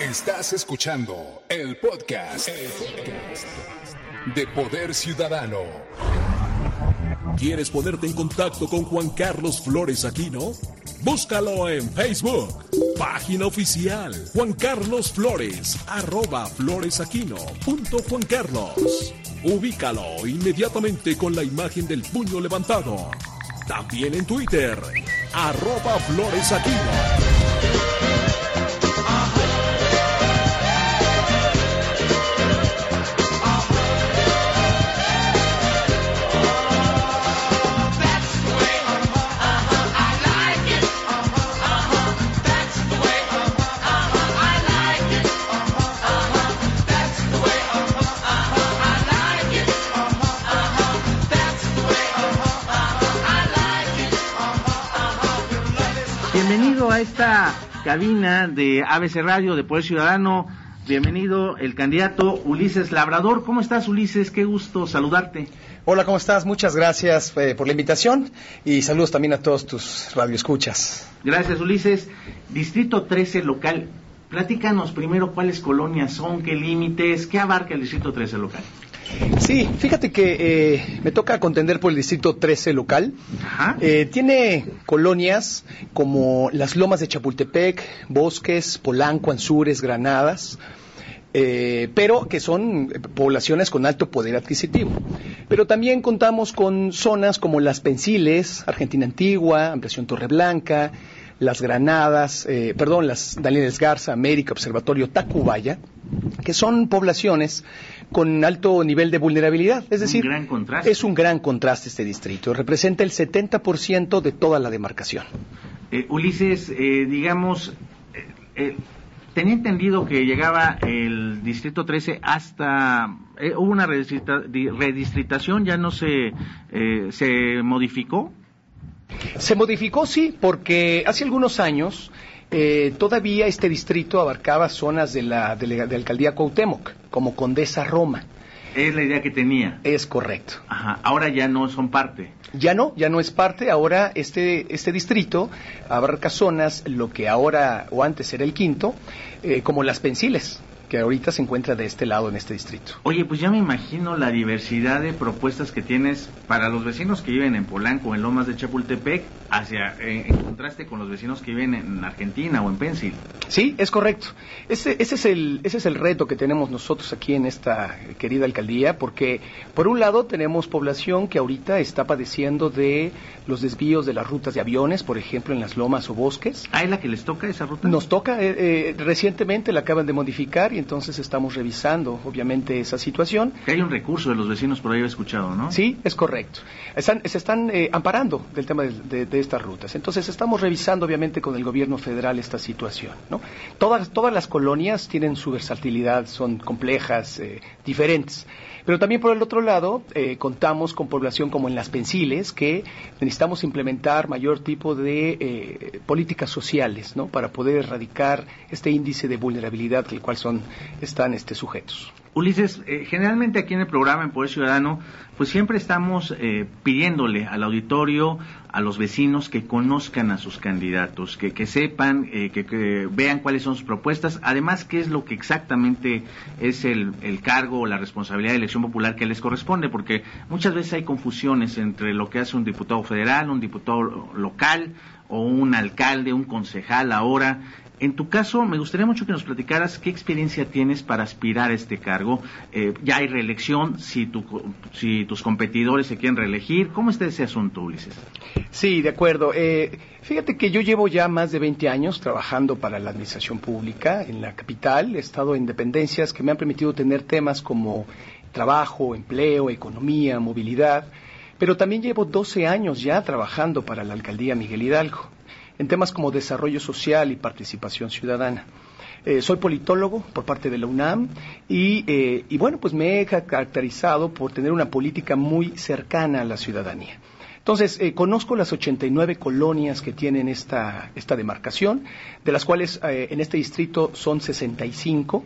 Estás escuchando el podcast, de Poder Ciudadano. ¿Quieres ponerte en contacto con Juan Carlos Flores Aquino? Búscalo en Facebook. Página oficial. Juan Carlos Flores. Arroba floresaquino. Punto Juan Carlos. Ubícalo inmediatamente con la imagen del puño levantado. También en Twitter. Arroba floresaquino. A esta cabina de ABC Radio de Poder Ciudadano. Bienvenido el candidato Ulises Labrador. ¿Cómo estás, Ulises? Qué gusto saludarte. Hola, ¿cómo estás? Muchas gracias eh, por la invitación y saludos también a todos tus radioescuchas. Gracias, Ulises. Distrito 13 local. Platícanos primero cuáles colonias son, qué límites, qué abarca el Distrito 13 local. Sí, fíjate que eh, me toca contender por el Distrito 13 local. Ajá. Eh, tiene colonias como las Lomas de Chapultepec, Bosques, Polanco, Anzures, Granadas, eh, pero que son poblaciones con alto poder adquisitivo. Pero también contamos con zonas como las Pensiles, Argentina Antigua, Ampliación Torreblanca, las Granadas, eh, perdón, las Daniels Garza, América, Observatorio Tacubaya, que son poblaciones con alto nivel de vulnerabilidad. Es decir, gran contraste. es un gran contraste este distrito. Representa el 70% de toda la demarcación. Eh, Ulises, eh, digamos, eh, eh, tenía entendido que llegaba el Distrito 13 hasta... hubo una redistrita- di- redistritación, ya no se, eh, se modificó. Se modificó, sí, porque hace algunos años eh, todavía este distrito abarcaba zonas de la, de la- de la alcaldía Cuauhtémoc, como Condesa Roma. Es la idea que tenía. Es correcto. Ajá, ahora ya no son parte. Ya no, ya no es parte. Ahora este, este distrito abarca zonas, lo que ahora o antes era el quinto, eh, como las Pensiles, que ahorita se encuentra de este lado en este distrito. Oye, pues ya me imagino la diversidad de propuestas que tienes para los vecinos que viven en Polanco, en Lomas de Chapultepec, hacia eh, en contraste con los vecinos que viven en Argentina o en Pensil. Sí, es correcto. Ese, ese, es el, ese es el reto que tenemos nosotros aquí en esta querida alcaldía, porque por un lado tenemos población que ahorita está padeciendo de los desvíos de las rutas de aviones, por ejemplo, en las lomas o bosques. ¿Ah, es la que les toca esa ruta? Nos toca, eh, eh, recientemente la acaban de modificar y entonces estamos revisando, obviamente, esa situación. Que hay un recurso de los vecinos, por ahí he escuchado, ¿no? Sí, es correcto. Están, se están eh, amparando del tema de, de- de estas rutas. Entonces estamos revisando, obviamente, con el gobierno federal esta situación. ¿no? Todas, todas las colonias tienen su versatilidad, son complejas, eh, diferentes. Pero también por el otro lado, eh, contamos con población como en las Pensiles, que necesitamos implementar mayor tipo de eh, políticas sociales, ¿no? Para poder erradicar este índice de vulnerabilidad del cual son, están este, sujetos. Ulises, eh, generalmente aquí en el programa en Poder Ciudadano, pues siempre estamos eh, pidiéndole al auditorio, a los vecinos que conozcan a sus candidatos, que, sepan, eh, que, que vean cuáles son sus propuestas, además qué es lo que exactamente es el, el cargo o la responsabilidad de elección popular que les corresponde, porque muchas veces hay confusiones entre lo que hace un diputado federal, un diputado local o un alcalde, un concejal ahora. En tu caso, me gustaría mucho que nos platicaras qué experiencia tienes para aspirar a este cargo. Eh, ya hay reelección, si, tu, si tus competidores se quieren reelegir. ¿Cómo está ese asunto, Ulises? Sí, de acuerdo. Eh, fíjate que yo llevo ya más de 20 años trabajando para la administración pública en la capital. He estado en dependencias que me han permitido tener temas como trabajo, empleo, economía, movilidad. Pero también llevo 12 años ya trabajando para la alcaldía Miguel Hidalgo en temas como desarrollo social y participación ciudadana. Eh, soy politólogo por parte de la UNAM y, eh, y bueno, pues me he ca- caracterizado por tener una política muy cercana a la ciudadanía. Entonces, eh, conozco las 89 colonias que tienen esta, esta demarcación, de las cuales en este distrito son 65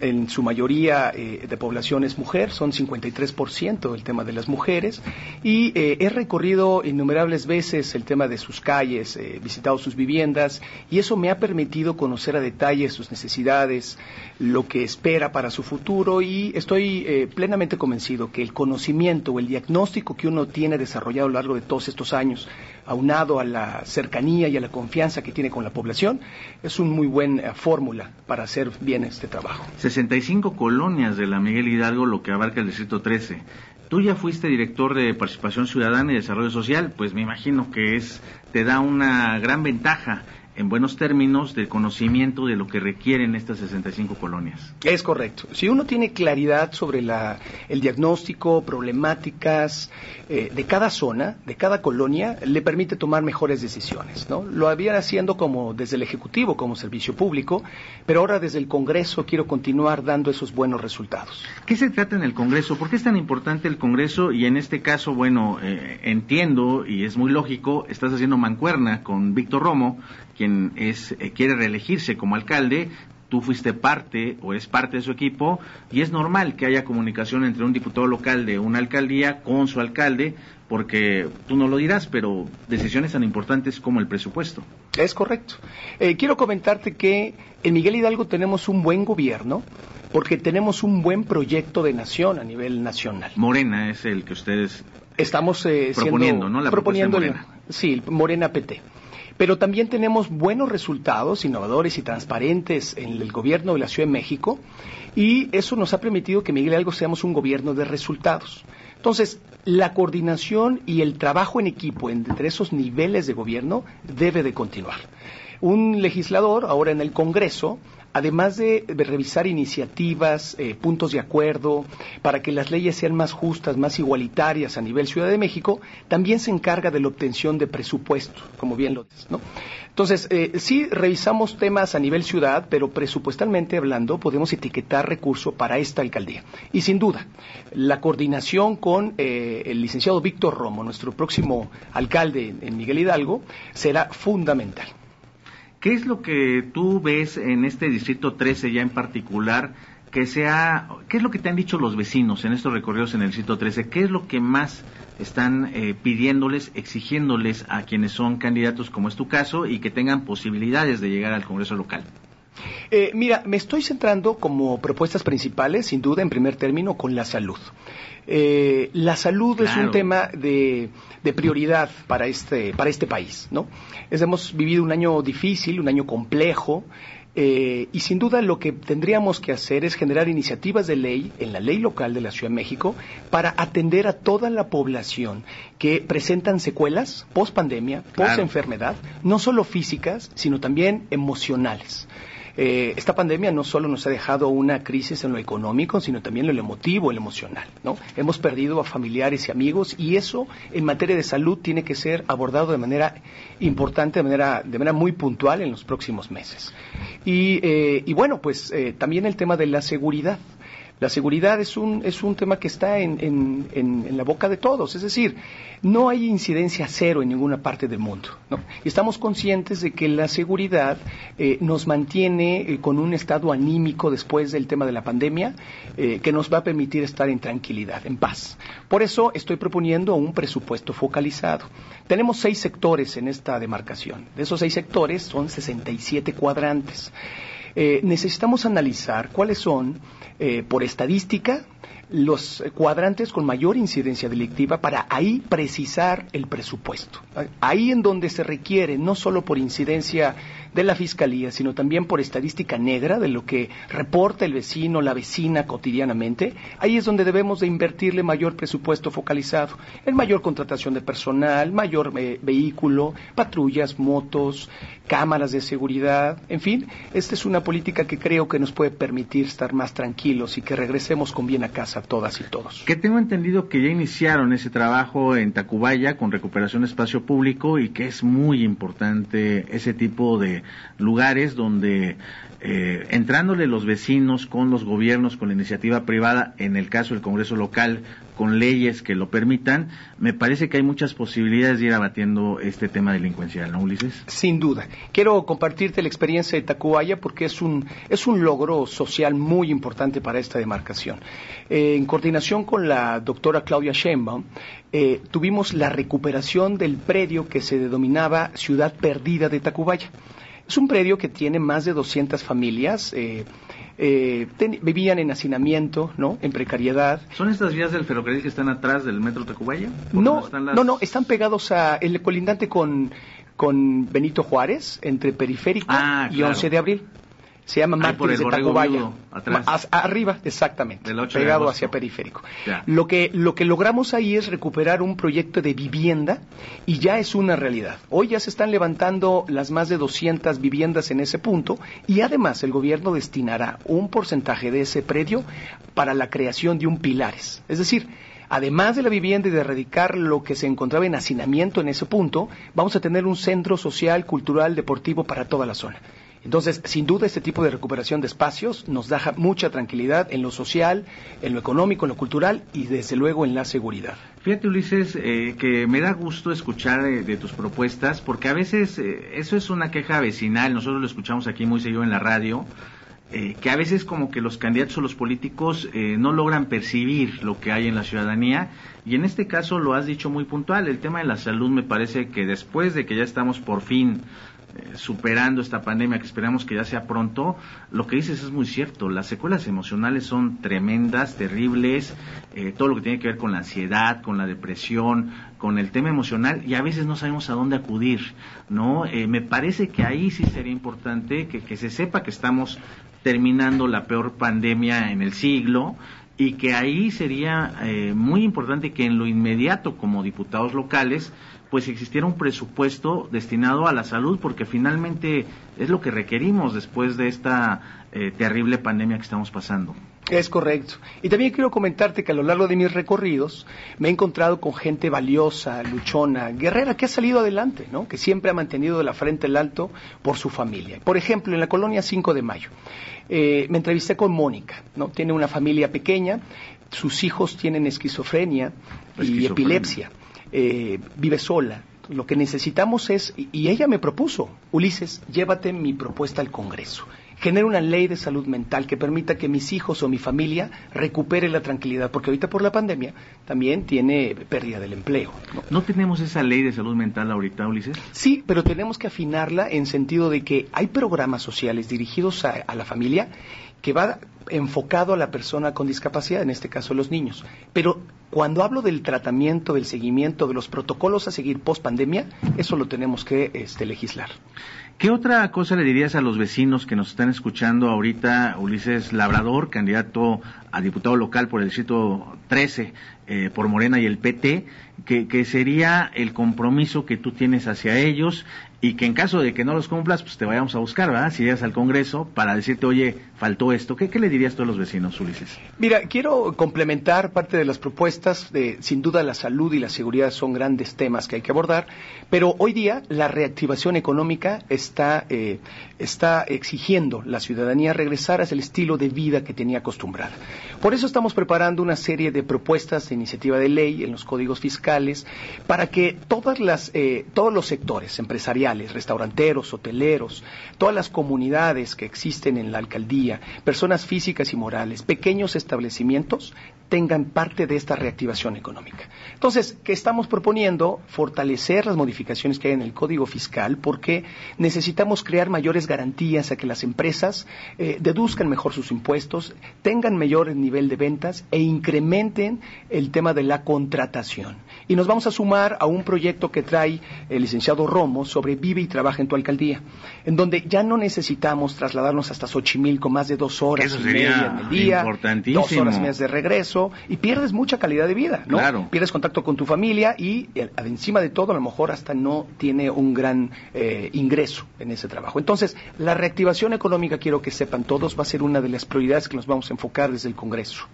En su mayoría eh, de población es mujer, son 53% el tema de las mujeres, y eh, he recorrido innumerables veces el tema de sus calles, he visitado sus viviendas, y eso me ha permitido conocer a detalle sus necesidades, lo que espera para su futuro, y estoy eh, plenamente convencido que el conocimiento o el diagnóstico que uno tiene desarrollado a lo largo de todos estos años, aunado a la cercanía y a la confianza que tiene con la población, es una muy buena fórmula para hacer bien este trabajo. 65 colonias de la Miguel Hidalgo, lo que abarca el Distrito 13. Tú ya fuiste director de Participación Ciudadana y Desarrollo Social, pues me imagino que es te da una gran ventaja en buenos términos del conocimiento de lo que requieren estas 65 colonias. Es correcto. Si uno tiene claridad sobre la, el diagnóstico, problemáticas eh, de cada zona, de cada colonia, le permite tomar mejores decisiones. ¿no? Lo había haciendo como desde el Ejecutivo, como servicio público, pero ahora desde el Congreso quiero continuar dando esos buenos resultados. ¿Qué se trata en el Congreso? ¿Por qué es tan importante el Congreso? Y en este caso, bueno, eh, entiendo y es muy lógico, estás haciendo mancuerna con Víctor Romo, quien es, eh, quiere reelegirse como alcalde, tú fuiste parte o es parte de su equipo y es normal que haya comunicación entre un diputado local de una alcaldía con su alcalde porque tú no lo dirás, pero decisiones tan importantes como el presupuesto. Es correcto. Eh, quiero comentarte que en Miguel Hidalgo tenemos un buen gobierno porque tenemos un buen proyecto de nación a nivel nacional. Morena es el que ustedes estamos eh, proponiendo, ¿no? La proponiendo, Morena. Sí, Morena PT. Pero también tenemos buenos resultados, innovadores y transparentes en el gobierno de la Ciudad de México y eso nos ha permitido que Miguel Hidalgo seamos un gobierno de resultados. Entonces, la coordinación y el trabajo en equipo entre esos niveles de gobierno debe de continuar. Un legislador ahora en el Congreso además de, revisar iniciativas, eh, puntos de acuerdo, para que las leyes sean más justas, más igualitarias a nivel Ciudad de México, también se encarga de la obtención de presupuesto, como bien lo dices, ¿no? Entonces, eh, sí revisamos temas a nivel ciudad, pero presupuestalmente hablando podemos etiquetar recurso para esta alcaldía. Y sin duda, la coordinación con eh, el licenciado Víctor Romo, nuestro próximo alcalde en Miguel Hidalgo, será fundamental. ¿Qué es lo que tú ves en este distrito 13 ya en particular que sea, qué es lo que te han dicho los vecinos en estos recorridos en el distrito 13? ¿Qué es lo que más están eh, pidiéndoles, exigiéndoles a quienes son candidatos, como es tu caso, y que tengan posibilidades de llegar al Congreso local? Eh, mira, me estoy centrando como propuestas principales, sin duda, en primer término, con la salud. Eh, la salud es un tema de, prioridad para este, para este país, ¿no? hemos vivido un año difícil, un año complejo, eh, y sin duda lo que tendríamos que hacer es generar iniciativas de ley en la ley local de la Ciudad de México para atender a toda la población que presentan secuelas post pandemia, post enfermedad, no solo físicas, sino también emocionales. Eh, esta pandemia no solo nos ha dejado una crisis en lo económico, sino también en lo emotivo, en lo emocional. ¿no? Hemos perdido a familiares y amigos y eso en materia de salud tiene que ser abordado de manera importante, de manera, de manera muy puntual en los próximos meses. Y, eh, bueno, pues eh, también el tema de la seguridad. La seguridad es un, es un tema que está en, en, la boca de todos, es decir, no hay incidencia cero en ninguna parte del mundo. ¿no? Y estamos conscientes de que la seguridad eh, nos mantiene eh, con un estado anímico después del tema de la pandemia eh, que nos va a permitir estar en tranquilidad, en paz. Por eso estoy proponiendo un presupuesto focalizado. Tenemos seis sectores en esta demarcación. De esos seis sectores son 67 cuadrantes. Necesitamos analizar cuáles son eh, por estadística los cuadrantes con mayor incidencia delictiva para ahí precisar el presupuesto. Ahí en donde se requiere, no solo por incidencia de la Fiscalía, sino también por estadística negra de lo que reporta el vecino, la vecina cotidianamente, ahí es donde debemos de invertirle mayor presupuesto focalizado, en mayor contratación de personal, mayor eh, vehículo, patrullas, motos, cámaras de seguridad, en fin, esta es una política que creo que nos puede permitir estar más tranquilos y que regresemos con bien a casa todas y todos. Que tengo entendido que ya iniciaron ese trabajo en Tacubaya con recuperación de espacio público y que es muy importante ese tipo de lugares donde eh, entrándole los vecinos con los gobiernos, con la iniciativa privada, en el caso del Congreso local, con leyes que lo permitan, me parece que hay muchas posibilidades de ir abatiendo este tema delincuencial, ¿no, Ulises? Sin duda. Quiero compartirte la experiencia de Tacubaya porque es un, es un logro social muy importante para esta demarcación. Eh, en coordinación con la doctora Claudia Sheinbaum, eh, tuvimos la recuperación del predio que se denominaba Ciudad Perdida de Tacubaya. Es un predio que tiene más de 200 familias. Eh, eh, vivían en hacinamiento, ¿no? En precariedad. ¿Son estas vías del ferrocarril que están atrás del metro Tacubaya? No, no, no, están pegados a el colindante con, con Benito Juárez, entre Periférico ah, y 11 de abril. Se llama Mártires de Tacubaya. arriba, exactamente. pegado hacia periférico. Lo que, lo que logramos ahí es recuperar un proyecto de vivienda y ya es una realidad. Hoy ya se están levantando las más de 200 viviendas en ese punto y además el gobierno destinará un porcentaje de ese predio para la creación de un pilares. Es decir, además de la vivienda y de erradicar lo que se encontraba en hacinamiento en ese punto, vamos a tener un centro social, cultural, deportivo para toda la zona. Entonces, sin duda, este tipo de recuperación de espacios nos da mucha tranquilidad en lo social, en lo económico, en lo cultural y, desde luego, en la seguridad. Fíjate, Ulises, eh, que me da gusto escuchar eh, de tus propuestas, porque a veces eh, eso es una queja vecinal, nosotros lo escuchamos aquí muy seguido en la radio, que a veces como que los candidatos o los políticos no logran percibir lo que hay en la ciudadanía, y en este caso lo has dicho muy puntual, el tema de la salud me parece que después de que ya estamos por fin eh, superando esta pandemia que esperamos que ya sea pronto, lo que dices es muy cierto. Las secuelas emocionales son tremendas, terribles, eh, todo lo que tiene que ver con la ansiedad, con la depresión, con el tema emocional y a veces no sabemos a dónde acudir, ¿no? Eh, me parece que ahí sí sería importante que, que se sepa que estamos terminando la peor pandemia en el siglo, y que ahí sería muy importante que en lo inmediato como diputados locales pues existiera un presupuesto destinado a la salud, porque finalmente es lo que requerimos después de esta eh, terrible pandemia que estamos pasando. Es correcto. Y también quiero comentarte que a lo largo de mis recorridos me he encontrado con gente valiosa, luchona, guerrera, que ha salido adelante, ¿no? que siempre ha mantenido la frente el alto por su familia. Por ejemplo, en la colonia 5 de Mayo, eh, me entrevisté con Mónica, ¿no? tiene una familia pequeña, sus hijos tienen esquizofrenia. y epilepsia. Eh, vive sola. Lo que necesitamos es, y ella me propuso, Ulises, llévate mi propuesta al Congreso. Genera una ley de salud mental que permita que mis hijos o mi familia recupere la tranquilidad, porque ahorita por la pandemia también tiene pérdida del empleo. ¿No, tenemos esa ley de salud mental ahorita, Ulises? Sí, pero tenemos que afinarla en sentido de que hay programas sociales dirigidos a, a la familia que va enfocado a la persona con discapacidad, en este caso los niños. Pero cuando hablo del tratamiento, del seguimiento, de los protocolos a seguir post pandemia, eso lo tenemos que este, legislar. ¿Qué otra cosa le dirías a los vecinos que nos están escuchando ahorita, Ulises Labrador, candidato a diputado local por el distrito 13 eh, por Morena y el PT, que, que, sería el compromiso que tú tienes hacia ellos y que en caso de que no los cumplas, pues te vayamos a buscar, ¿verdad? Si llegas al Congreso para decirte, oye, faltó esto. ¿Qué, le dirías tú a los vecinos, Ulises? Mira, quiero complementar parte de las propuestas. De, sin duda, la salud y la seguridad son grandes temas que hay que abordar, pero hoy día la reactivación económica está, eh, está exigiendo la ciudadanía regresar a el estilo de vida que tenía acostumbrada. Por eso estamos preparando una serie de propuestas de iniciativa de ley en los códigos fiscales para que todas las, eh, todos los sectores empresariales, restauranteros, hoteleros, todas las comunidades que existen en la alcaldía, personas físicas y morales, pequeños establecimientos, tengan parte de esta reactivación económica. Entonces, ¿qué estamos proponiendo? Fortalecer las modificaciones que hay en el Código Fiscal porque necesitamos crear mayores garantías a que las empresas eh, deduzcan mejor sus impuestos, tengan mayor nivel de ventas e incrementen el tema de la contratación. Y nos vamos a sumar a un proyecto que trae el licenciado Romo sobre Vive y Trabaja en tu alcaldía, en donde ya no necesitamos trasladarnos hasta Xochimilco más de dos horas y media en el día, dos horas y media de regreso, y pierdes mucha calidad de vida, ¿no? Pierdes contacto con tu familia y eh, encima de todo a lo mejor hasta no tiene un gran eh, ingreso en ese trabajo. Entonces, la reactivación económica, quiero que sepan todos, va a ser una de las prioridades que nos vamos a enfocar desde el Congreso.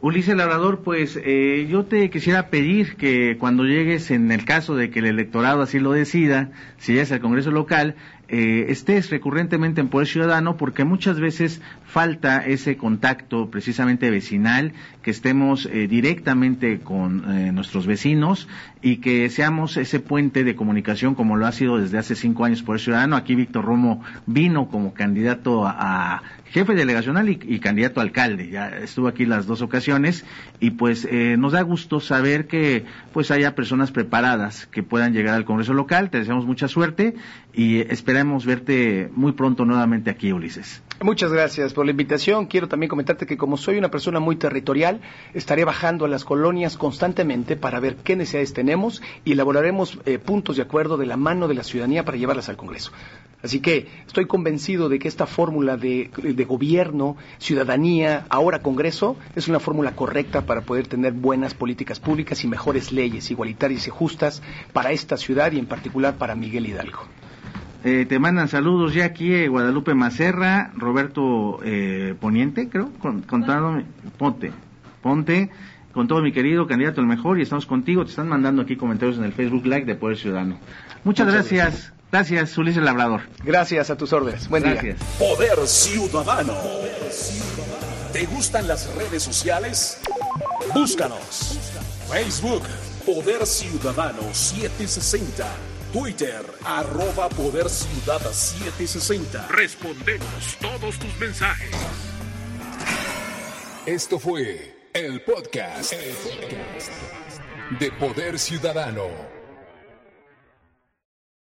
Ulises Labrador, pues eh, yo te quisiera pedir que cuando llegues, en el caso de que el electorado así lo decida, si es al Congreso local, eh, estés recurrentemente en Poder Ciudadano porque muchas veces falta ese contacto precisamente vecinal, que estemos eh, directamente con eh, nuestros vecinos y que seamos ese puente de comunicación como lo ha sido desde hace cinco años Poder Ciudadano. Aquí Víctor Romo vino como candidato a, jefe delegacional y, candidato a alcalde. Ya estuvo aquí las dos ocasiones y pues nos da gusto saber que pues haya personas preparadas que puedan llegar al Congreso local. Te deseamos mucha suerte y esperamos verte muy pronto nuevamente aquí, Ulises. Muchas gracias por la invitación. Quiero también comentarte que como soy una persona muy territorial, estaré bajando a las colonias constantemente para ver qué necesidades tenemos y elaboraremos eh, puntos de acuerdo de la mano de la ciudadanía para llevarlas al Congreso. Así que estoy convencido de que esta fórmula de, de, gobierno, ciudadanía, ahora Congreso, es una fórmula correcta para poder tener buenas políticas públicas y mejores leyes igualitarias y justas para esta ciudad y en particular para Miguel Hidalgo. Eh, te mandan saludos ya aquí eh, Guadalupe Macerra, Roberto eh, Poniente, creo, con, Ponte, Ponte, con todo mi querido candidato el mejor y estamos contigo. Te están mandando aquí comentarios en el Facebook Like de Poder Ciudadano. Muchas, gracias. gracias. Ulises Labrador. Gracias a tus órdenes. Buen día. Poder Ciudadano. ¿Te gustan las redes sociales? Búscanos. Facebook, Poder Ciudadano 760. Twitter, arroba Poder Ciudad 760. Respondemos todos tus mensajes. Esto fue el podcast, el podcast de Poder Ciudadano.